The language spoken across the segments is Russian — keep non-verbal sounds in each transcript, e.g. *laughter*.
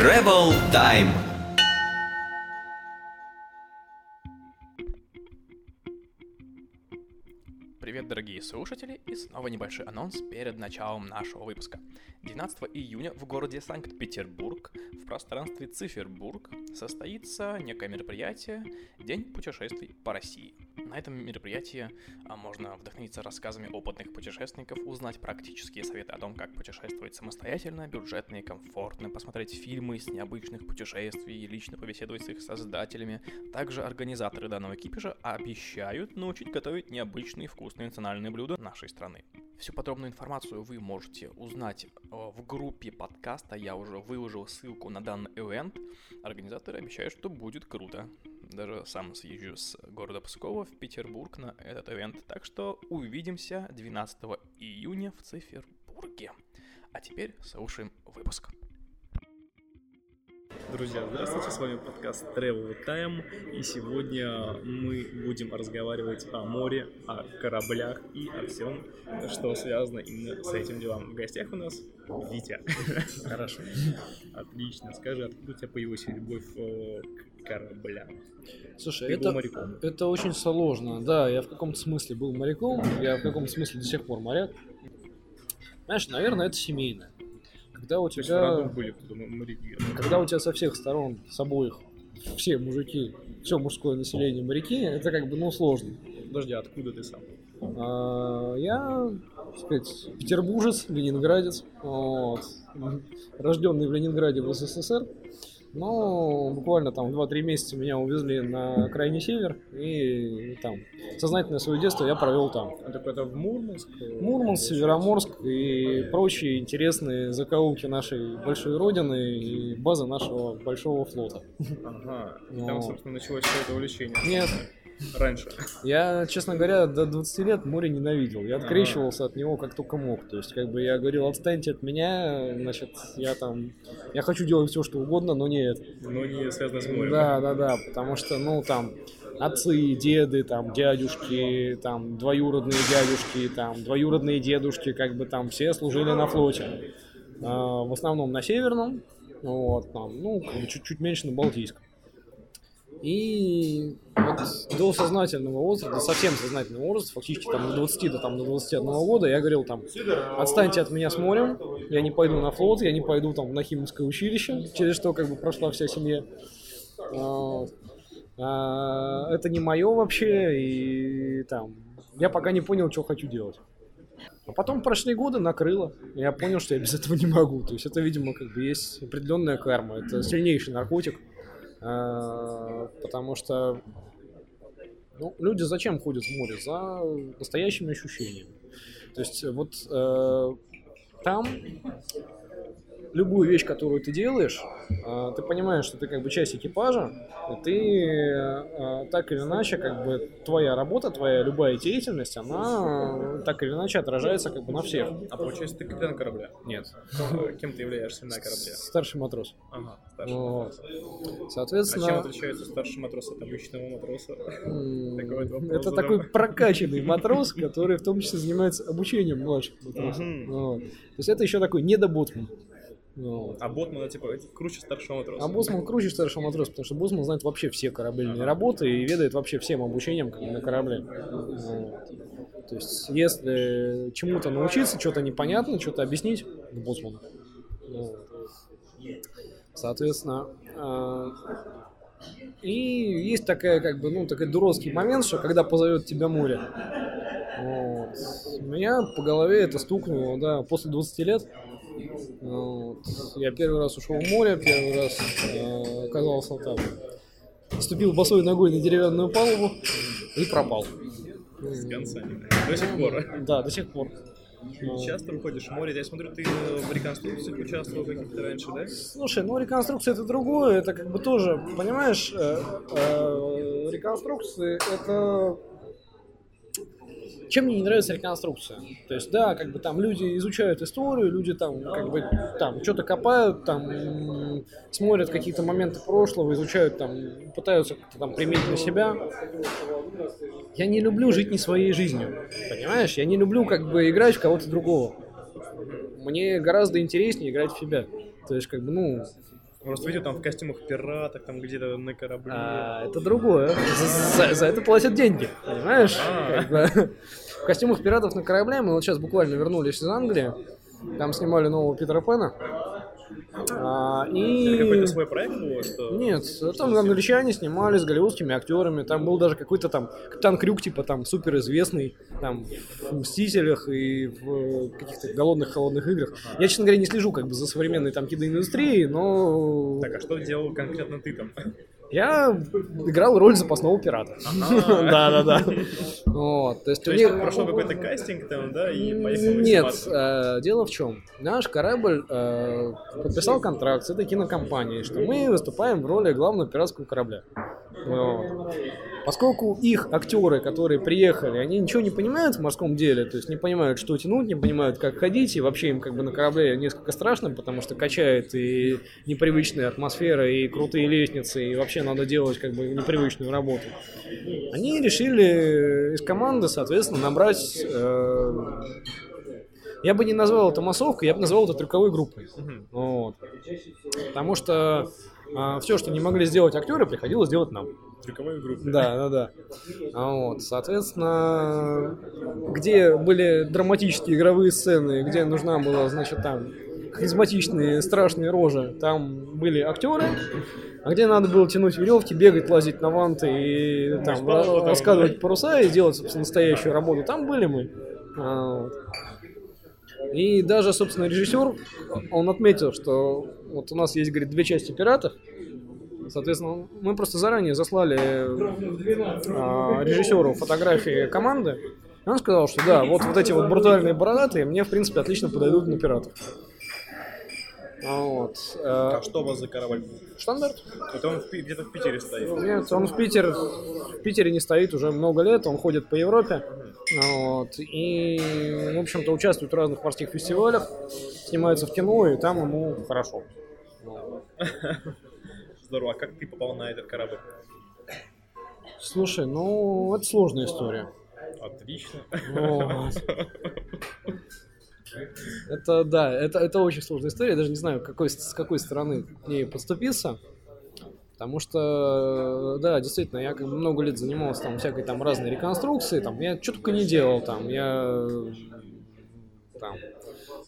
Travel Time. Дорогие слушатели, и снова небольшой анонс перед началом нашего выпуска. 12 июня в городе Санкт-Петербург в пространстве Цифербург состоится некое мероприятие «День путешествий по России». На этом мероприятии а, можно вдохновиться рассказами опытных путешественников, узнать практические советы о том, как путешествовать самостоятельно, бюджетно и комфортно, посмотреть фильмы с необычных путешествий, лично побеседовать с их создателями. Также организаторы данного кипиша обещают научить готовить необычные вкусные национальные блюда нашей страны. Всю подробную информацию вы можете узнать э, в группе подкаста. Я уже выложил ссылку на данный ивент. Организаторы обещают, что будет круто. Даже сам съезжу с города Пскова в Петербург на этот ивент. Так что увидимся 12 июня в Цифербурге. А теперь слушаем выпуск. Друзья, здравствуйте, с вами подкаст Travel Time, и сегодня мы будем разговаривать о море, о кораблях и о всем, что связано именно с этим делом. В гостях у нас Витя. *laughs* Хорошо. Отлично. Скажи, откуда у тебя появилась любовь э, к кораблям? Слушай, Ты это, моряком. это очень сложно. Да, я в каком-то смысле был моряком, я в каком-то смысле до сих пор моряк. Знаешь, наверное, это семейное. Когда у в тебя, были моряки. когда у тебя со всех сторон, с обоих, все мужики, все мужское население моряки, это как бы, ну, сложно. Подожди, а откуда ты сам? А, я, так сказать, петербуржец, ленинградец, вот, рожденный в Ленинграде в СССР. Но буквально там в 2-3 месяца меня увезли на крайний север, и там сознательное свое детство я провел там. А так это в Мурманск? Мурманск, Североморск и прочие интересные закоулки нашей большой родины и база нашего большого флота. Ага, и Ну. там, собственно, началось все это увлечение. Нет, Раньше. я, честно говоря, до 20 лет море ненавидел. Я открещивался от него как только мог. То есть, как бы я говорил, отстаньте от меня, значит, я там, я хочу делать все, что угодно, но не это. Но не связано с морем. Да, да, да, потому что, ну, там, отцы, деды, там, дядюшки, там, двоюродные дядюшки, там, двоюродные дедушки, как бы там все служили на флоте. А, в основном на Северном, вот, там, ну, чуть-чуть меньше на Балтийском. И вот до сознательного возраста, до совсем сознательного возраста, фактически там до 20 до, там, до 21 года, я говорил там, отстаньте от меня с морем, я не пойду на флот, я не пойду там на химическое училище, через что как бы прошла вся семья. А, а, это не мое вообще, и там, я пока не понял, что хочу делать. А потом прошли годы, накрыло. Я понял, что я без этого не могу. То есть это, видимо, как бы есть определенная карма. Это сильнейший наркотик. А, Потому что ну, люди зачем ходят в море? За настоящими ощущениями. То есть вот э, там любую вещь, которую ты делаешь, э, ты понимаешь, что ты как бы часть экипажа, и ты э, так или иначе, как бы твоя работа, твоя любая деятельность, она так или иначе отражается как бы на всех. А получается, ты капитан корабля? Нет. *laughs* Кем ты являешься на корабле? Старший матрос. Ага, старший Вот. матрос. А чем Соответственно, отличается старший матрос от обычного матроса? это такой *laughs* прокачанный матрос, который в том числе занимается обучением младших матросов. То есть это еще такой недоботман. Вот. А Ботмана, типа, круче старшего матроса. А боссман круче старшего матроса, потому что боссман знает вообще все корабельные работы и ведает вообще всем обучением на корабле. Вот. То есть, если чему-то научиться, что-то непонятно, что-то объяснить, к боссману. Вот. Соответственно, а, и есть такая, как бы, ну, такой дурацкий момент, что когда позовет тебя море, вот, меня по голове это стукнуло, да, после 20 лет. Вот. Я первый раз ушел в море, первый раз э, оказался там. Ступил босой ногой на деревянную палубу и пропал. С концами. До сих пор. Да, до сих пор. И часто выходишь в море. Я смотрю, ты э, в реконструкциях участвовал каких-то раньше, да? Слушай, ну реконструкция это другое, это как бы тоже, понимаешь, э, э, реконструкции это... Чем мне не нравится реконструкция? То есть, да, как бы там люди изучают историю, люди там как бы там что-то копают, там смотрят какие-то моменты прошлого, изучают там, пытаются как-то там применить на себя. Я не люблю жить не своей жизнью, понимаешь? Я не люблю как бы играть в кого-то другого. Мне гораздо интереснее играть в себя. То есть, как бы, ну, Просто видел там в костюмах пиратов, там где-то на корабле. А, это другое. За, за- за это платят деньги, понимаешь? А. В костюмах пиратов на корабле мы вот сейчас буквально вернулись из Англии. Там снимали нового Питера Пэна. А, Это и... какой-то свой проект был, что... Нет, там англичане снимали с голливудскими актерами, там был даже какой-то там Капитан Крюк, типа там супер известный, там в Мстителях и в э, каких-то голодных холодных играх. Я, честно говоря, не слежу как бы за современной там киноиндустрией, но Так, а что делал конкретно ты там? Я играл роль запасного пирата. Да, да, да. Вот, то есть у них прошел какой-то кастинг там, да, и поехал Нет, э, дело в чем. Наш корабль э, подписал контракт с этой кинокомпанией, что мы выступаем в роли главного пиратского корабля. Вот. Поскольку их актеры, которые приехали, они ничего не понимают в морском деле, то есть не понимают, что тянуть, не понимают, как ходить, и вообще им как бы на корабле несколько страшно, потому что качает и непривычная атмосфера, и крутые лестницы, и вообще надо делать как бы непривычную работу. Они решили из команды, соответственно, набрать э, я бы не назвал это массовкой, я бы назвал это трюковой группой. Мгм. Вот. Потому что все, что не могли сделать актеры, приходилось делать нам. Трюковая группа. Да, да, да. А Вот, соответственно, где были драматические игровые сцены, где нужна была, значит, там харизматичные страшные рожи, там были актеры, а где надо было тянуть веревки, бегать, лазить на ванты и там Спал ра- там, раскладывать да? паруса и делать, собственно, настоящую работу, там были мы. А, вот. И даже, собственно, режиссер, он отметил, что вот у нас есть, говорит, две части пиратов. Соответственно, мы просто заранее заслали а, режиссеру фотографии команды. И он сказал, что да, вот, вот эти вот брутальные бородатые мне, в принципе, отлично подойдут на пиратов. А Вот. э, А что у вас за корабль? Штандарт? Это он где-то в Питере стоит. Нет, он в Питер, в Питере не стоит уже много лет, он ходит по Европе, вот, и, в общем-то, участвует в разных морских фестивалях, снимается в кино, и там ему хорошо. Здорово. А как ты попал на этот корабль? Слушай, ну, это сложная история. Отлично. Вот. *laughs* Это, да, это, это очень сложная история, я даже не знаю, какой, с какой стороны к ней подступиться. Потому что, да, действительно, я много лет занимался там всякой там разной реконструкции, там, я что только не делал, там, я там,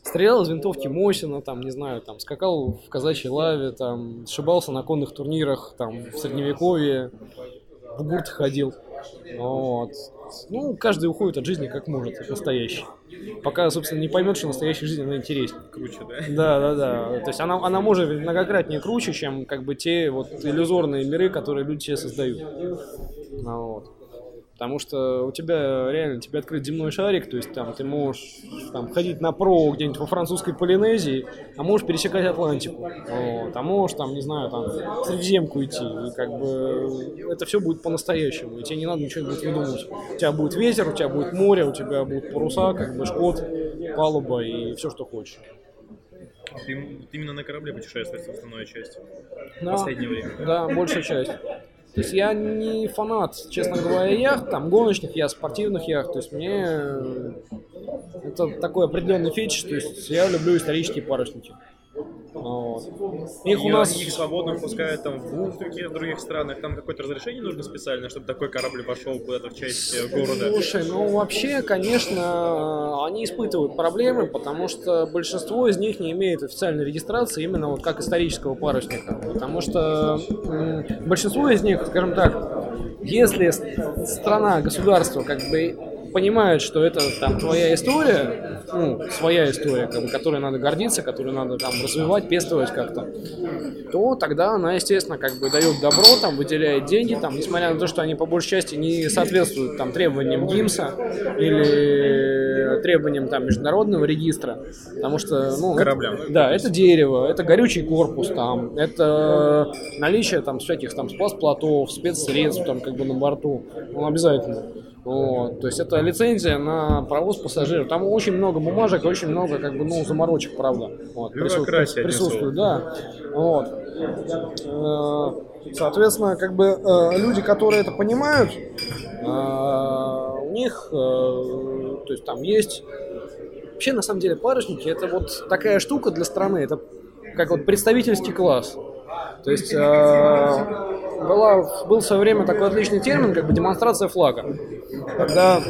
стрелял из винтовки Мосина, там, не знаю, там, скакал в казачьей лаве, там, сшибался на конных турнирах, там, в средневековье, в гурт ходил. Вот. Ну, каждый уходит от жизни как может, от настоящей. Пока, собственно, не поймет, что настоящая жизнь, она интереснее. Круче, да? Да, да, да. То есть она, она может многократнее круче, чем как бы те вот иллюзорные миры, которые люди себе создают. Ну, вот. Потому что у тебя реально тебе открыт земной шарик, то есть там ты можешь там, ходить на про где-нибудь во французской Полинезии, а можешь пересекать Атлантику. Вот. А можешь там, не знаю, там в Средиземку идти. И как бы это все будет по-настоящему. И тебе не надо ничего будет выдумывать. У тебя будет ветер, у тебя будет море, у тебя будут паруса, как бы шкот, палуба и все, что хочешь. Ты, ты именно на корабле путешествуешь, основная часть. В Да. последнее время. Да, большая часть. То есть я не фанат, честно говоря, яхт, там гоночных яхт, спортивных яхт. То есть мне э, это такой определенный фетиш. То есть я люблю исторические парусники. Вот. Их у нас... их свободно пускают там в каких-то других странах. Там какое-то разрешение нужно специально, чтобы такой корабль пошел куда-то в часть э, города. Слушай, ну вообще, конечно, они испытывают проблемы, потому что большинство из них не имеет официальной регистрации именно вот как исторического парусника. Потому что большинство из них, скажем так, если страна, государство как бы понимает, что это там твоя история, ну, своя история, как бы, которой надо гордиться, которую надо там развивать, пестовать как-то, то тогда она, естественно, как бы дает добро, там, выделяет деньги, там, несмотря на то, что они по большей части не соответствуют там требованиям ГИМСа или требованиям там международного регистра, потому что, ну, это- Кораблям. да, это дерево, это горючий корпус, там, это наличие там всяких там спас-плотов, спецсредств там как бы на борту, ну, обязательно. Вот, то есть это лицензия на провоз пассажиров. Там очень много бумажек, очень много как бы ну заморочек, правда. Вот, одним присутствует, да. Вот. Э, Соответственно, как бы э, люди, которые это понимают, э, у них, то есть там есть Вообще, на самом деле, парусники это вот такая штука для страны, это как вот представительский класс. То есть была, был в свое время такой отличный термин, как бы демонстрация флага. Когда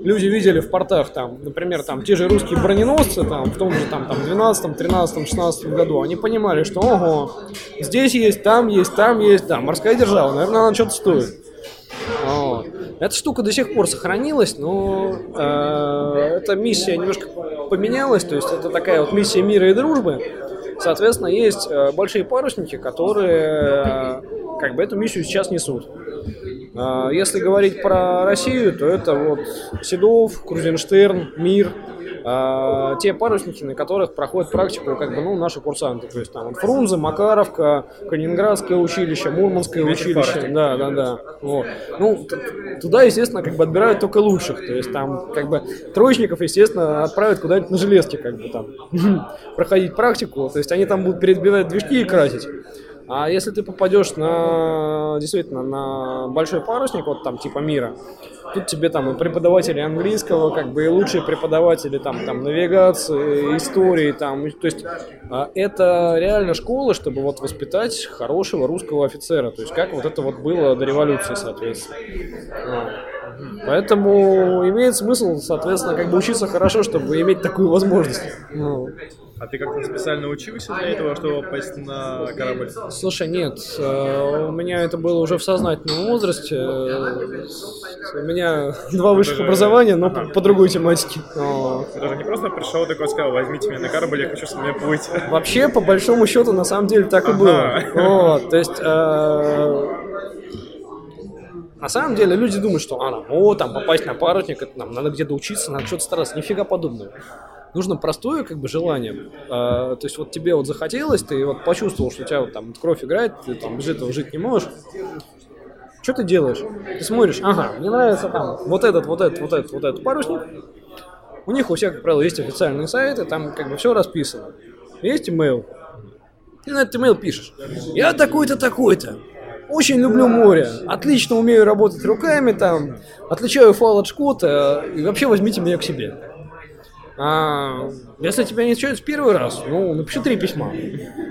люди видели в портах, там, например, там, те же русские броненосцы, там, в том же, там, там, 12, 13, 16 году, они понимали, что, ого, здесь есть, там есть, там есть, да, морская держава, наверное, она что-то стоит. Вот. Эта штука до сих пор сохранилась, но э, эта миссия немножко поменялась, то есть это такая вот миссия мира и дружбы. Соответственно, есть э, большие парусники, которые э, как бы эту миссию сейчас несут. А, если говорить про Россию, то это вот Седов, Крузенштерн, Мир, а, те парусники, на которых проходят практику как бы, ну, наши курсанты. То есть там Фрунзе, Макаровка, Калининградское училище, Мурманское училище. Да, да, да. Вот. Ну, туда, естественно, как бы отбирают только лучших. То есть там как бы троечников, естественно, отправят куда-нибудь на железке, как бы там *laughs* проходить практику. То есть они там будут перебивать движки и красить. А если ты попадешь на действительно на большой парусник, вот там типа мира, тут тебе там и преподаватели английского, как бы и лучшие преподаватели там, там навигации, истории, там, то есть а, это реально школа, чтобы вот воспитать хорошего русского офицера, то есть как вот это вот было до революции, соответственно. Поэтому имеет смысл, соответственно, как бы учиться хорошо, чтобы иметь такую возможность. Ну. А ты как-то специально учился для этого, чтобы попасть на корабль? Слушай, нет. Э, у меня это было уже в сознательном возрасте. У меня *laughs* два высших образования, но ага. по, по другой тематике. Ты же не просто пришел такой сказал, возьмите меня на корабль, я хочу с вами плыть. *laughs* Вообще, по большому счету, на самом деле так и было. Вот, то есть... Э, на самом деле люди думают, что а, о, там попасть на парусник, это нам надо где-то учиться, надо что-то стараться. Нифига подобного нужно простое как бы желание. А, то есть вот тебе вот захотелось, ты вот почувствовал, что у тебя вот там кровь играет, ты там без этого жить не можешь. Что ты делаешь? Ты смотришь, ага, мне нравится там вот этот, вот этот, вот этот, вот этот парусник. У них у всех, как правило, есть официальные сайты, там как бы все расписано. Есть имейл. Ты на этот имейл пишешь. Я такой-то, такой-то. Очень люблю море. Отлично умею работать руками там. Отличаю фал от шкота. И вообще возьмите меня к себе. А, если тебя не встречают в первый раз, ну, напиши три письма.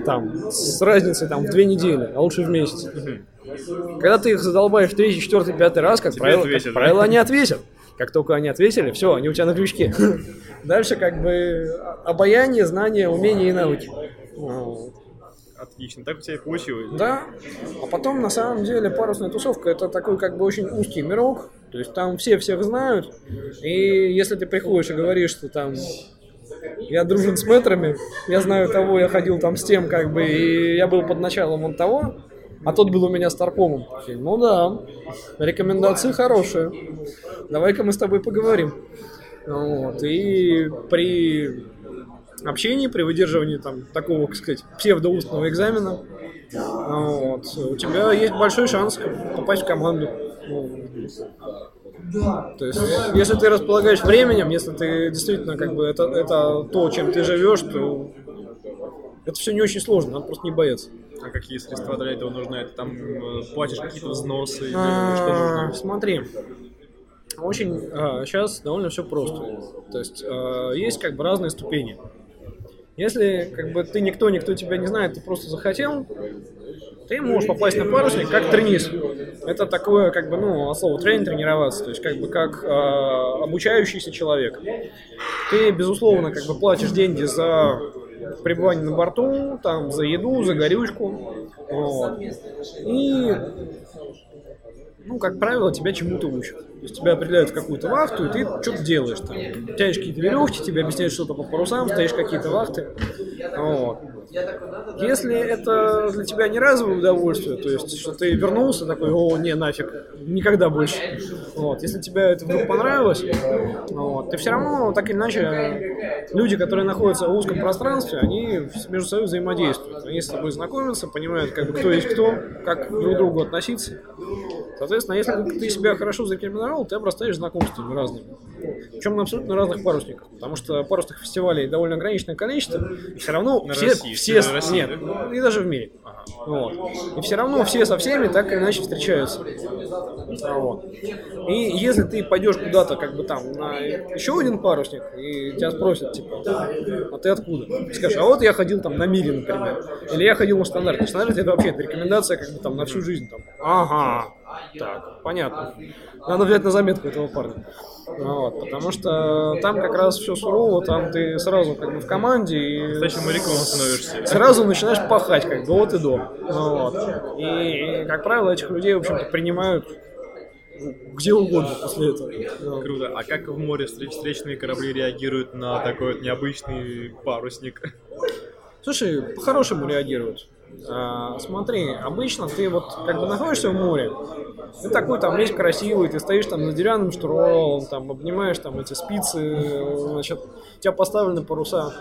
Там, с разницей там в две недели, а лучше в месяц. Когда ты их задолбаешь третий, четвертый, пятый раз, как, правило, ответят, как да? правило, они ответят. Как только они ответили, все, они у тебя на крючке. Дальше как бы обаяние, знание, умение и навыки. Отлично, так у тебя и получилось. Да, а потом на самом деле парусная тусовка это такой как бы очень узкий мирок, то есть там все всех знают, и если ты приходишь и говоришь, что там я дружен с метрами, я знаю того, я ходил там с тем, как бы, и я был под началом он того, а тот был у меня старпомом. Ну да, рекомендации хорошие. Давай-ка мы с тобой поговорим. Вот. И при общении, при выдерживании там такого, как сказать, псевдоустного экзамена, вот, у тебя есть большой шанс попасть в команду. То есть, если ты располагаешь временем, если ты действительно как бы это, это то, чем ты живешь, то это все не очень сложно, надо просто не бояться. А какие средства для этого нужны? Это там э, платишь какие-то взносы? А, что нужно? Смотри, очень а, сейчас довольно все просто. То есть а, есть как бы разные ступени. Если как бы ты никто, никто тебя не знает, ты просто захотел, ты можешь попасть на парусник как тренист. Это такое, как бы, ну, слово тренинг тренироваться, то есть как бы как э, обучающийся человек. Ты, безусловно, как бы платишь деньги за пребывание на борту, там, за еду, за горючку. Вот. И ну, как правило, тебя чему-то учат. То есть тебя определяют в какую-то вахту, и ты что-то делаешь там. Тянешь какие-то веревки, тебе объясняют что-то по парусам, стоишь какие-то вахты. Вот. Если это для тебя не разовое удовольствие, то есть, что ты вернулся такой, о, не, нафиг, никогда больше. Вот. Если тебе это вдруг понравилось, вот, ты все равно, так или иначе, люди, которые находятся в узком пространстве, они между собой взаимодействуют. Они с тобой знакомятся, понимают, как бы, кто есть кто, как друг к другу относиться. Соответственно, если ты себя хорошо зарекомендовал, ты обрастаешь знакомствами разными. Причем на абсолютно разных парусниках. Потому что парусных фестивалей довольно ограниченное количество. И все равно На все, России, все на России, нет, и даже в мире. Вот. И все равно все со всеми так или иначе встречаются. Вот. И если ты пойдешь куда-то, как бы там, на еще один парусник, и тебя спросят, типа, а ты откуда? Ты скажешь, а вот я ходил там на мире, например. Или я ходил на стандарт. На стандарте это вообще это рекомендация как бы там на всю жизнь. Там. Ага, так, понятно. Надо взять на заметку этого парня. Вот, потому что там как раз все сурово, там ты сразу как бы в команде и моряком становишься. сразу начинаешь пахать, как бы от и до. Вот. И, как правило, этих людей, в общем-то, принимают ну, где угодно после этого. Вот. Круто. А как в море встреч- встречные корабли реагируют на такой вот необычный парусник? Слушай, по-хорошему реагируют. А, смотри, обычно ты вот как бы находишься в море, ты такой там весь красивый, ты стоишь там за деревянным штурвалом, там обнимаешь там эти спицы, значит, у тебя поставлены паруса.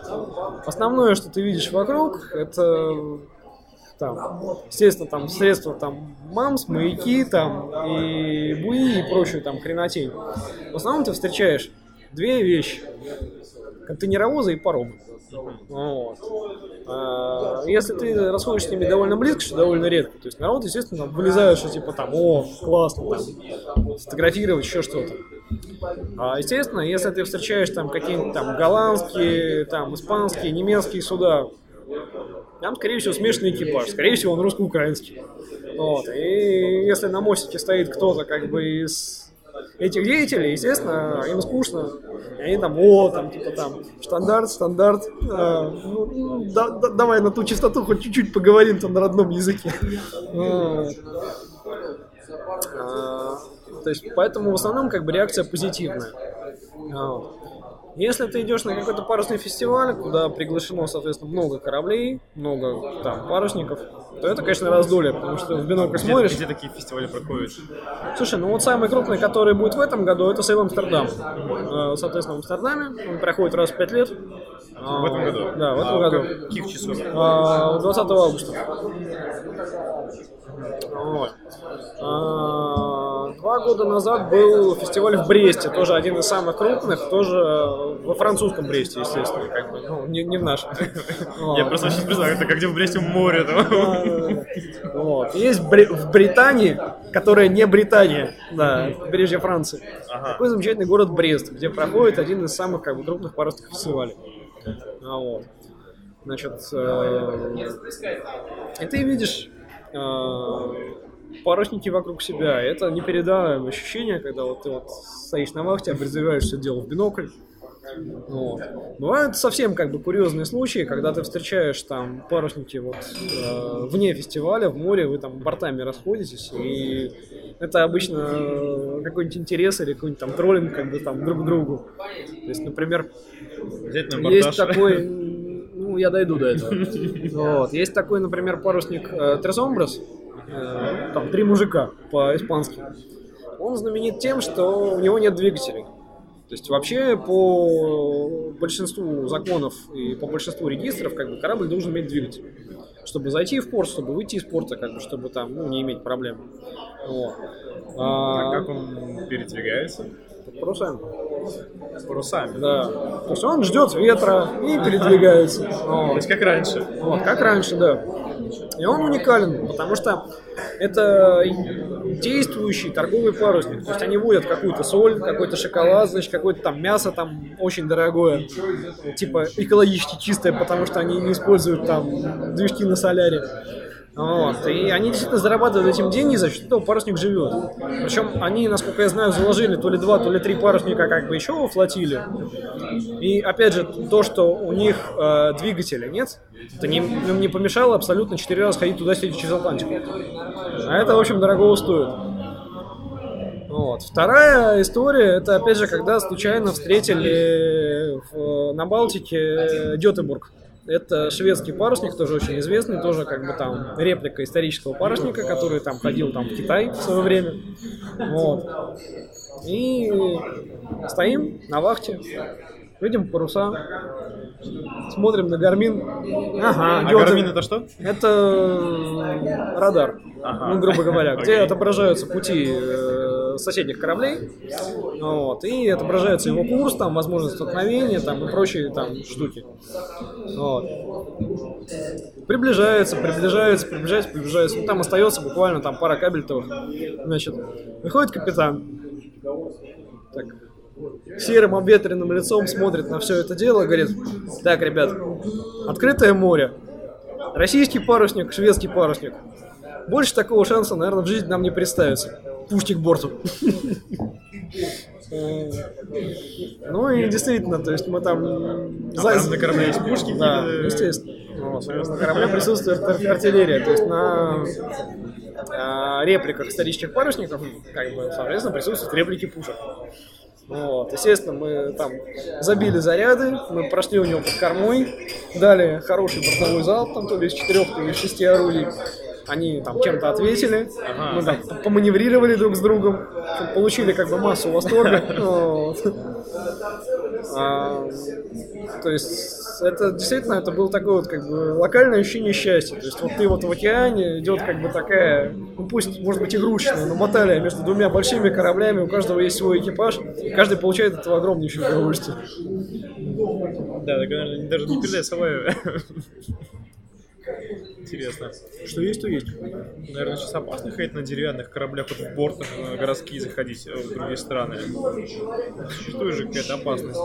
Основное, что ты видишь вокруг, это там, естественно, там средства там мамс, маяки там и буи и прочую там хренотень. В основном ты встречаешь две вещи. Контейнеровозы и паромы. Вот. А, Если ты расходишь с ними довольно близко, что довольно редко, то есть народ, естественно, вылезает, что типа там, о, классно, там, сфотографировать, еще что-то. А, естественно, если ты встречаешь там какие-нибудь там голландские, там испанские, немецкие суда, там, скорее всего, смешанный экипаж, скорее всего, он русско-украинский. Вот. И если на мостике стоит кто-то как бы из этих деятелей, естественно, им скучно. И они там, о, там, типа там, стандарт, стандарт, а, ну, да- да- давай на ту частоту хоть чуть-чуть поговорим там на родном языке. А, То есть, поэтому в основном как бы реакция позитивная. Если ты идешь на какой-то парусный фестиваль, куда приглашено, соответственно, много кораблей, много там парусников, то это, конечно, раздолье, потому что в бинокль Где, смотришь. где такие фестивали проходят? Слушай, ну вот самый крупный, который будет в этом году, это Сейл Амстердам. Э, Соответственно, в Амстердаме. Он проходит раз в пять лет. В этом году? Да, в этом А году. Каких часов? А, 20 августа. Вот. Два года назад был фестиваль в Бресте, тоже один из самых крупных, тоже во французском Бресте, естественно, как бы, ну, не, не в нашем. *laughs* Я просто очень представляю, это как где в Бресте море. Вот. Есть в Британии, которая не Британия, да, побережье Франции, такой замечательный город Брест, где проходит один из самых как бы, крупных парусных фестивалей. А вот. Значит, э, и ты видишь э, парусники вокруг себя. Это непередаваемое ощущение, когда вот ты вот стоишь на вахте, обрезаешь все дело в бинокль. Вот. Бывают совсем как бы курьезные случаи, когда ты встречаешь там парусники вот э, вне фестиваля, в море, вы там бортами расходитесь, и это обычно э, какой-нибудь интерес или какой-нибудь там троллинг как бы там друг к другу. То есть, например, есть такой, *laughs* ну я дойду до этого. *laughs* Вот. Есть такой, например, парусник э, э, там три мужика по-испански. Он знаменит тем, что у него нет двигателей. То есть вообще по большинству законов и по большинству регистров как бы корабль должен иметь двигатель. Чтобы зайти в порт, чтобы выйти из порта, как бы, чтобы там ну, не иметь проблем. Вот. А А, как он передвигается? парусами. С парусами. Да. То есть он ждет ветра и передвигается. То есть как раньше. Вот, как раньше, да. И он уникален, потому что это действующий торговый парусник. То есть они водят какую-то соль, какой-то шоколад, значит, какое-то там мясо там очень дорогое, типа экологически чистое, потому что они не используют там движки на соляре. Вот. И они действительно зарабатывают этим деньги, за счет этого парусник живет. Причем они, насколько я знаю, заложили то ли два, то ли три парусника как бы еще во флотилию. И опять же, то, что у них э, двигателя нет, это не, им не помешало абсолютно четыре раза ходить туда-сюда через Атлантику. А это, в общем, дорого стоит. Вот. Вторая история, это опять же, когда случайно встретили в- на Балтике Гетебург. Это шведский парусник, тоже очень известный, тоже как бы там реплика исторического парусника, который там ходил там в Китай в свое время. Вот. И стоим на вахте, видим паруса, смотрим на Гармин. Ага, А Гармин это что? Это э, радар, Ага. ну, грубо говоря, где *laughs* отображаются пути э, соседних кораблей, вот, и отображается его курс, там, возможность столкновения, там, и прочие там штуки. Вот. Приближается, приближается, приближается, приближается. Ну, там остается буквально там пара кабельтовых. Значит, выходит капитан. Так, серым обветренным лицом смотрит на все это дело говорит, так, ребят, открытое море, российский парусник, шведский парусник. Больше такого шанса, наверное, в жизни нам не представится. Пушки к борту. Э, Ну и действительно, то есть мы там... А прям на корабле есть пушки Да, естественно. Вот, На корабле присутствует ар- артиллерия, то есть на а, репликах исторических парусников, как бы, соответственно, присутствуют реплики пушек. Вот, естественно, мы там забили заряды, мы прошли у него под кормой, дали хороший бортовой залп, там то ли из четырех, то ли из шести орудий. Они там чем-то ответили, Ага. мы там поманеврировали друг с другом, получили как бы массу восторга. *laughs* А, то есть это действительно это было такое вот как бы локальное ощущение счастья. То есть вот ты вот в океане идет как бы такая, ну пусть может быть игрушечная, но баталия между двумя большими кораблями, у каждого есть свой экипаж, и каждый получает от этого огромнейшее удовольствие. Да, так, наверное, даже не слова. *laughs* Интересно. Что есть, то есть. Наверное, сейчас опасно ходить на деревянных кораблях вот в бортах на городские заходить э, в другие страны. Существует же какая-то опасность.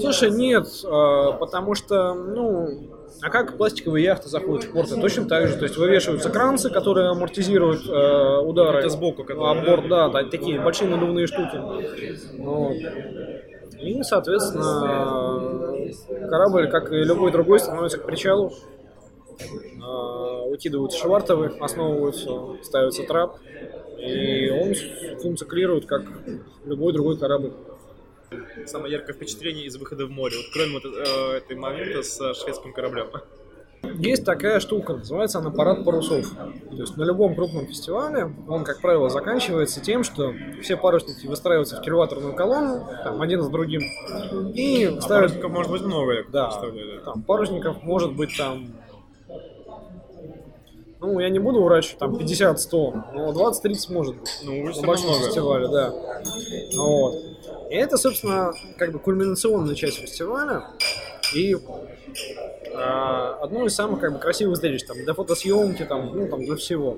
Слушай, нет, а, потому что, ну, а как пластиковые яхты заходят в порты? Точно так же. То есть вывешиваются кранцы, которые амортизируют э, удары. Это сбоку, которые, Об борт, да, да, такие большие надувные штуки. Вот. И, соответственно, корабль, как и любой другой, становится к причалу. А, Выкидываются швартовы, основываются, ставится трап. И он функционирует как любой другой корабль. Самое яркое впечатление из выхода в море. Вот кроме вот, э, этой момента с э, шведским кораблем. Есть такая штука, называется она парад парусов. То есть на любом крупном фестивале он, как правило, заканчивается тем, что все парусники выстраиваются в кильваторную колонну, там, один за другим, и А ставят... парусников может быть много, я Да, представляю. да. там парусников может быть там... Ну, я не буду врать, что там 50-100, но 20-30 может быть. Ну, уже на большом много. фестивале, да. Вот. И это, собственно, как бы кульминационная часть фестиваля. И а, одно из самых как бы красивых зрелищ там для фотосъемки, там, ну там для всего.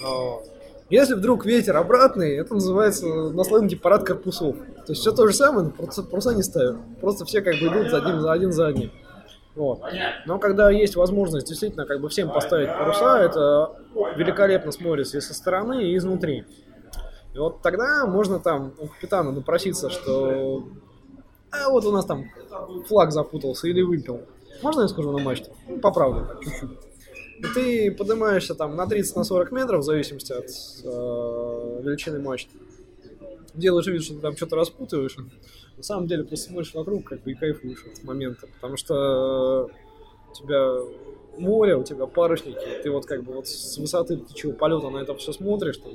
Вот. Если вдруг ветер обратный, это называется на сленге парад корпусов. То есть все то же самое, но просто паруса не ставят. Просто все как бы идут за один за один за одним. Вот. Но когда есть возможность действительно как бы всем поставить паруса, это великолепно смотрится и со стороны, и изнутри. И вот тогда можно там у капитана напроситься, что а вот у нас там флаг запутался или выпил. Можно я скажу на мачте? Ну, по правде, чуть-чуть. И ты поднимаешься там на 30-40 на 40 метров, в зависимости от э, величины мачты. Делаешь вид, что ты там что-то распутываешь. На самом деле просто смотришь вокруг как бы и кайфуешь от момента. Потому что у тебя море, у тебя парусники, ты вот как бы вот с высоты птичьего полета на это все смотришь, там,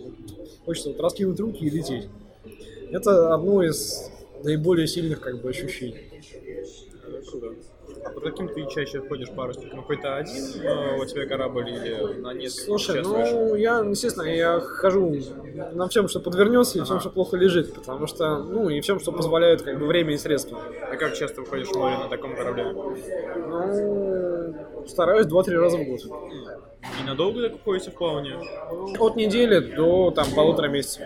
хочется вот раскинуть руки и лететь. Это одно из наиболее сильных как бы ощущений. Круто. А под каким ты чаще ходишь парусником? Какой-то один э, у тебя корабль или на несколько Слушай, ну я, естественно, я хожу на всем, что подвернется, и всем, что плохо лежит, потому что, ну, и всем, что позволяет как бы время и средства. А как часто выходишь в море на таком корабле? Ну, стараюсь 2-3 раза в год. И надолго так уходите в плавание? От недели до там полутора месяцев.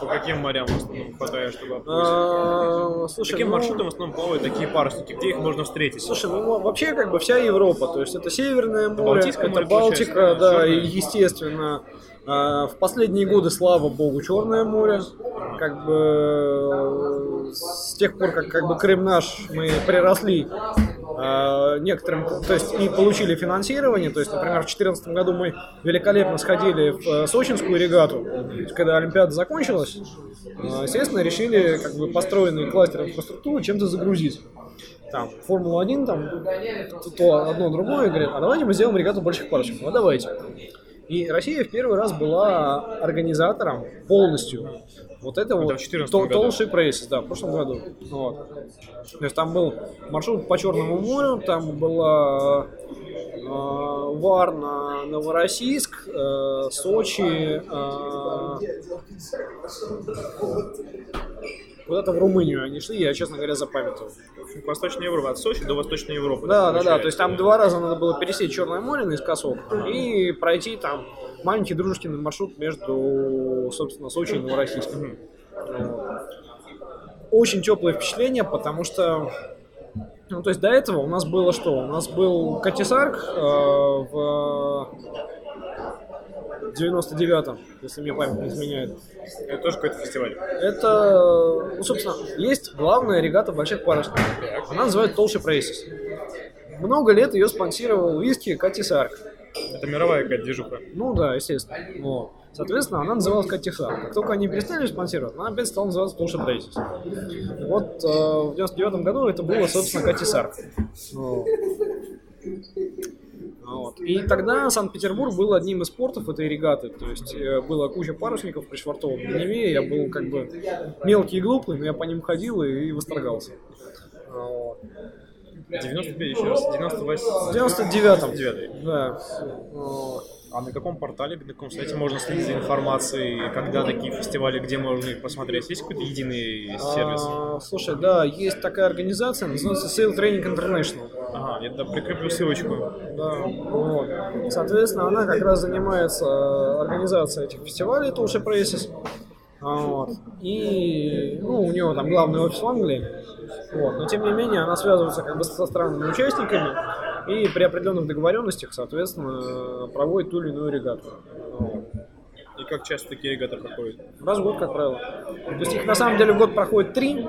По каким морям в основном хватает, чтобы? А, слушай, Каким ну, маршрутом в основном плавают такие парусники? Где их можно встретить? Слушай, ну вообще как бы вся Европа, то есть это Северное море, это море, Балтика, да, и естественно а, в последние годы, слава богу, Черное море, как бы э, с тех пор, как как бы Крым наш, мы приросли а, некоторым, то есть и получили финансирование, то есть, например, в 2014 году мы великолепно сходили в э, сочинскую регату, когда Олимпиада закончилась, а, естественно, решили как бы построенный кластер инфраструктуры чем-то загрузить. Там, Формула-1, там, то, то одно, другое, говорят, а давайте мы сделаем регату больших парочек. Ну, давайте. И Россия в первый раз была организатором полностью вот это, Это вот в 14 году. Толши Прейсис, да, в прошлом году. Вот. То есть там был маршрут по Черному морю, там была э, Варна, Новороссийск, э, Сочи, э, куда-то в Румынию они шли, я, честно говоря, запамятовал. Восточная Европа, от Сочи до Восточной Европы. Да, да, да, то есть там два раза надо было пересечь Черное море наискосок и пройти там маленький дружественный маршрут между, собственно, Сочи и Новороссийском. Очень теплое впечатление, потому что ну, то есть до этого у нас было что? У нас был Катисарк э, в 99-м, если мне память не изменяет. Это тоже какой-то фестиваль. Это, ну, собственно, есть главная регата больших парусников. Она называется Толще Прейсис. Много лет ее спонсировал виски Катисарк. Это мировая какая-то движуха. Ну да, естественно. Вот. Соответственно, она называлась Катисарк. Как только они перестали спонсировать, она опять стала называться Толще Прейсис. Вот э, в 99 году это было, собственно, Катисарк. Вот. И тогда Санкт-Петербург был одним из портов этой регаты. То есть э, было куча парусников пришвартован на Неве. Я был как бы мелкий и глупый, но я по ним ходил и, и восторгался. Вот. 95, еще раз, 98. В 99-м. Девятый. Да. Вот. А на каком портале, на каком сайте можно следить за информацией, когда такие фестивали, где можно их посмотреть? Есть какой-то единый сервис? А, слушай, да, есть такая организация, называется Sail Training International. Ага, я туда прикреплю ссылочку. Да, вот. Соответственно, она как раз занимается э, организацией этих фестивалей Толше Прейсис. Вот. И ну, у нее там главный офис в Англии. Вот. Но тем не менее, она связывается как бы со странными участниками и при определенных договоренностях, соответственно, проводит ту или иную регату. Вот. И как часто такие регаты проходят? Раз в год, как правило. То есть их на самом деле в год проходит три.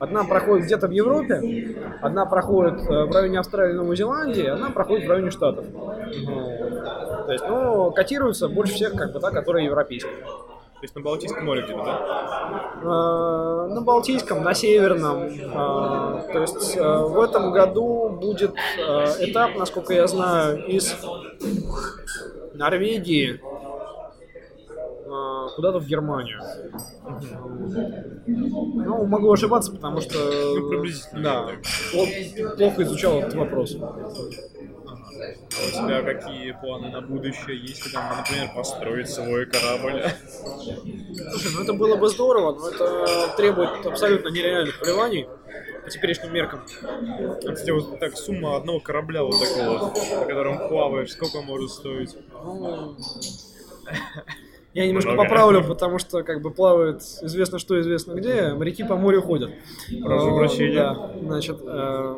Одна проходит где-то в Европе, одна проходит э, в районе Австралии и Новой Зеландии, одна проходит в районе Штатов. То есть, ну, котируется больше всех, как бы, та, которая европейская. То есть на Балтийском море где-то, да? Э, На Балтийском, на Северном. э, То есть э, в этом году будет этап, насколько я знаю, из Норвегии куда-то в Германию. Ну, могу ошибаться, потому что Ну, приблизительно, да, плохо изучал этот вопрос. А у тебя какие планы на будущее? Есть ли там, например, построить свой корабль? Слушай, ну это было бы здорово, но это требует абсолютно нереальных вливаний по теперешним меркам. А, Кстати, вот так сумма одного корабля вот такого, на котором плаваешь, сколько может стоить? Ну, Я немножко Много. поправлю, потому что как бы плавает известно что, известно где, моряки по морю ходят. Прошу Э, прощения. Да, значит, э,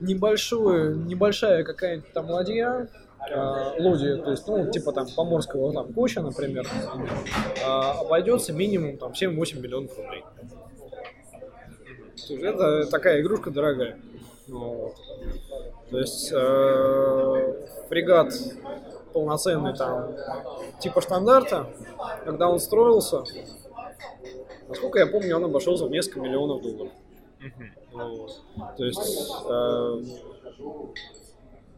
небольшую, небольшая какая-нибудь там ладья, э, лодия, то есть, ну, типа там поморского там коча, например, э, обойдется минимум там 7-8 миллионов рублей. То есть это такая игрушка дорогая. Вот. То есть э, фрегат полноценный там типа стандарта, когда он строился, насколько я помню, он обошелся в несколько миллионов долларов. Вот. То есть э,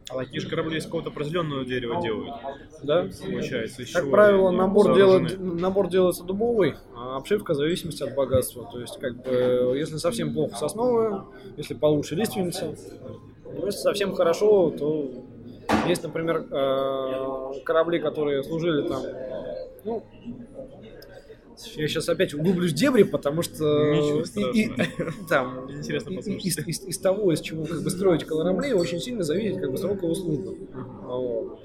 такие же корабли из какого-то определенного дерева делают, да, получается. из как правило, они набор, делает, набор делается дубовый, а обшивка в зависимости от богатства. То есть, как бы, если совсем плохо сосновая, если получше лиственница, если совсем хорошо, то есть, например, э, корабли, которые служили там, ну, я сейчас опять углублюсь в дебри, потому что Ничего и- и- страшного. *laughs* там, Интересно и- и- послушать. из, из- из того, из чего как бы строить корабли, очень сильно зависит как бы срок его службы. Вот.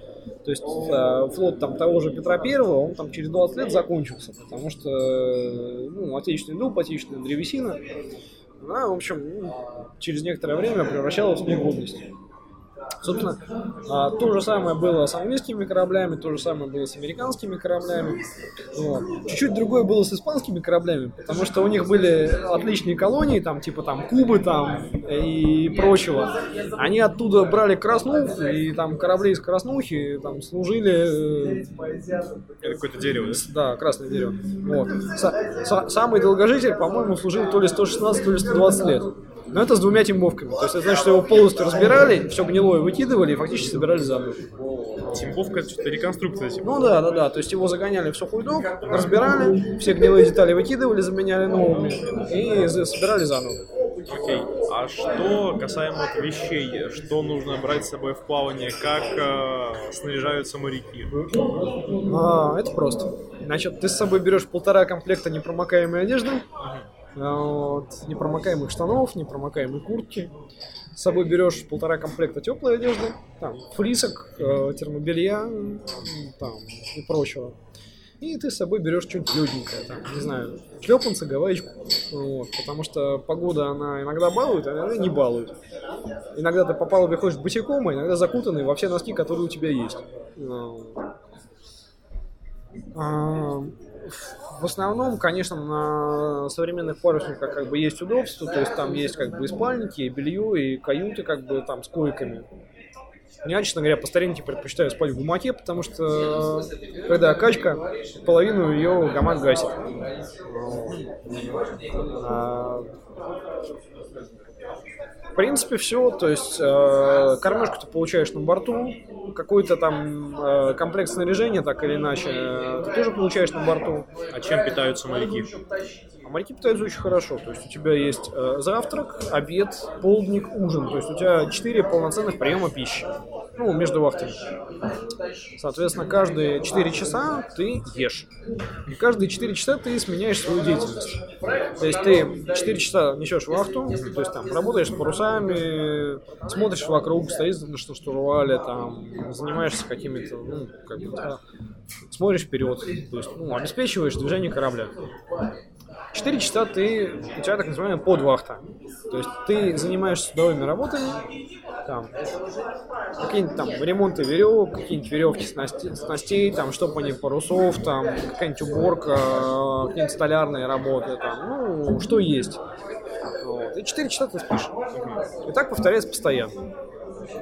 То есть э, флот там того же Петра Первого, он там через 20 лет закончился, потому что э, ну, отечественный дуб, отечественная древесина, она, в общем, ну, через некоторое время превращалась в негодность. Собственно, а, то же самое было с английскими кораблями, то же самое было с американскими кораблями. Вот. Чуть-чуть другое было с испанскими кораблями, потому что у них были отличные колонии, там типа там Кубы там и прочего. Они оттуда брали краснуху, и там корабли из краснухи там служили э, Это какое-то дерево, да? красное дерево. Вот. Са- са- самый долгожитель, по-моему, служил то ли 116, то ли 120 лет. Но это с двумя тимбовками. То есть это значит, что его полностью разбирали, все гнилое выкидывали и фактически собирали заново. Тимбовка это что-то реконструкция типа. Ну да, да, да. То есть его загоняли в сухой док, разбирали, все гнилые детали выкидывали, заменяли новыми и собирали заново. Окей. А что касаемо вещей, что нужно брать с собой в плавание, как э, снаряжаются моряки? А, это просто. Значит, ты с собой берешь полтора комплекта непромокаемой одежды, вот, непромокаемых штанов, непромокаемой куртки. С собой берешь полтора комплекта теплой одежды, там, фрисок, э, термобелья там, и прочего. И ты с собой берешь что-нибудь легенькое, там, не знаю, шлепанцы, гавайку. Вот, потому что погода, она иногда балует, а иногда не балует. Иногда ты по палубе босиком, а иногда закутанный во все носки, которые у тебя есть. Ну, а, В основном, конечно, на современных парусниках как бы есть удобство, то есть там есть как бы и спальники, и белье, и каюты как бы там с койками. Я, честно говоря, по старинке предпочитаю спать в гумаке, потому что э, когда качка, половину ее гамак гасит. А, В принципе, все. То есть э, кормежку ты получаешь на борту, какой-то там э, комплект снаряжения, так или иначе, э, ты тоже получаешь на борту. А чем питаются моряки? А моряки питаются очень хорошо. То есть у тебя есть э, завтрак, обед, полдник, ужин. То есть у тебя 4 полноценных приема пищи. Ну, между вахтами. Соответственно, каждые 4 часа ты ешь. И каждые 4 часа ты сменяешь свою деятельность. То есть ты 4 часа несешь вахту, то есть там работаешь с парусами, смотришь вокруг, стоишь на что штурвале, там, занимаешься какими-то, ну, как бы, смотришь вперед, то есть, ну, обеспечиваешь движение корабля. 4 часа ты, у тебя так называемая подвахта. То есть ты занимаешься судовыми работами, там, какие-нибудь там ремонты веревок, какие-нибудь веревки снасти- снастей, там, штопание парусов, там, какая-нибудь уборка, э, какие-нибудь столярные работы, там, ну, что есть. И 4 часа ты спишь. И так повторяется постоянно.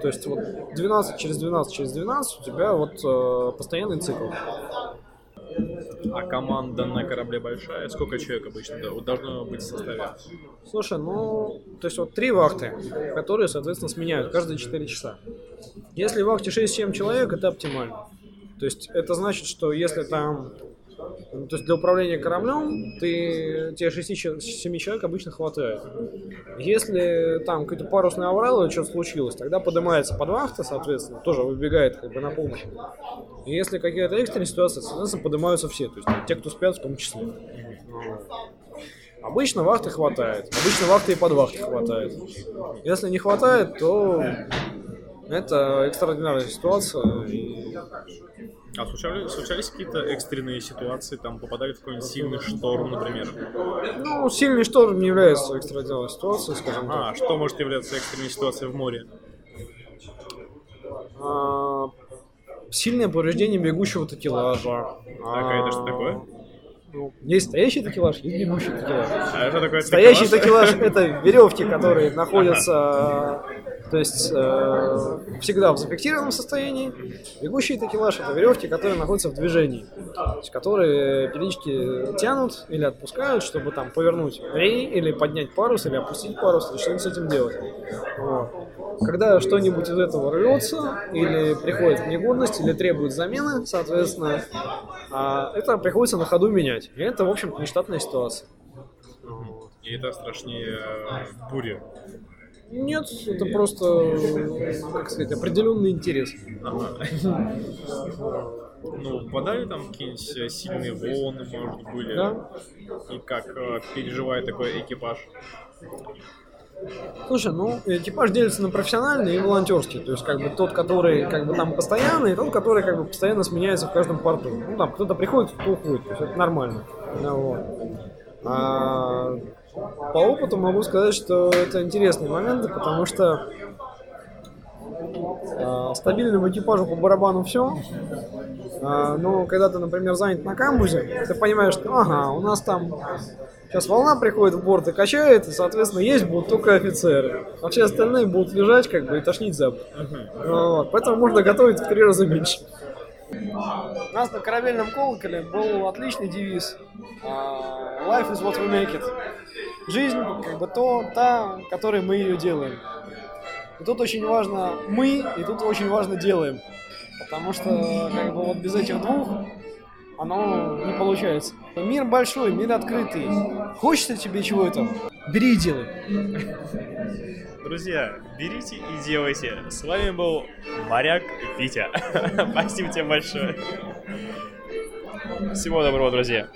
То есть вот 12 через 12 через 12 у тебя вот э, постоянный цикл. А команда на корабле большая? Сколько человек обычно должно быть в составе? Слушай, ну, то есть вот три вахты, которые, соответственно, сменяют каждые 4 часа. Если в вахте 6-7 человек, это оптимально. То есть это значит, что если там, то есть для управления кораблем, ты, тебе 6-7 человек обычно хватает. Если там какой-то парусный аврал или что-то случилось, тогда поднимается под вахта, соответственно, тоже выбегает как бы на помощь. И если какая-то экстренная ситуация, соответственно, поднимаются все, то есть те, кто спят в том числе. Обычно вахты хватает. Обычно вахты и под вахты хватает. Если не хватает, то это экстраординарная ситуация. и- А случались, случались какие-то экстренные ситуации, там попадали в какой-нибудь сильный шторм, например? Ну, сильный шторм не является экстраординарной ситуацией, скажем так. А, что может являться экстренной ситуацией в море? А, сильное повреждение бегущего такелажа. Так, а это что такое? Ну, есть стоящий такелаж, есть бегущий такелаж. А что такое Стоящий такелаж? такелаж это веревки, которые находятся, то есть э, всегда в зафиксированном состоянии. Бегущий такелаж это веревки, которые находятся в движении, есть которые периодически тянут или отпускают, чтобы там повернуть рей или поднять парус или опустить парус, или что-нибудь с этим делать. Вот. Когда что-нибудь из этого рвется или приходит в негодность или требует замены, соответственно, а, это приходится на ходу менять. И это, в общем-то, нештатная ситуация. И это страшнее э, бури. Нет, это просто, как сказать, определенный интерес. Ага. *laughs* Ну, попадали там какие-нибудь э, сильные волны, может, были? Да? И как э, переживает такой экипаж? Слушай, ну, экипаж делится на профессиональный и волонтерский. То есть, как бы, тот, который, как бы, там постоянно, и тот, который, как бы, постоянно сменяется в каждом порту. Ну, там, кто-то приходит, кто уходит. То есть, это нормально. Ну, вот. А, по опыту могу сказать, что это интересные моменты, потому что а, стабильному экипажу по барабану все. но когда ты, например, занят на камбузе, ты понимаешь, что ага, у нас там сейчас волна приходит в борт и качает, и, соответственно, есть будут только офицеры. А все остальные будут лежать как бы и тошнить запах. Вот, поэтому можно готовить в три раза меньше. У нас на корабельном колоколе был отличный девиз а, Life is what we make it. Жизнь как бы то, та, которой мы ее делаем. И тут очень важно мы, и тут очень важно делаем. Потому что как бы вот без этих двух оно не получается. Мир большой, мир открытый. Хочется тебе чего-то? Бери и делай. Друзья, берите и делайте. С вами был моряк Витя. *laughs* Спасибо тебе большое. Всего доброго, друзья.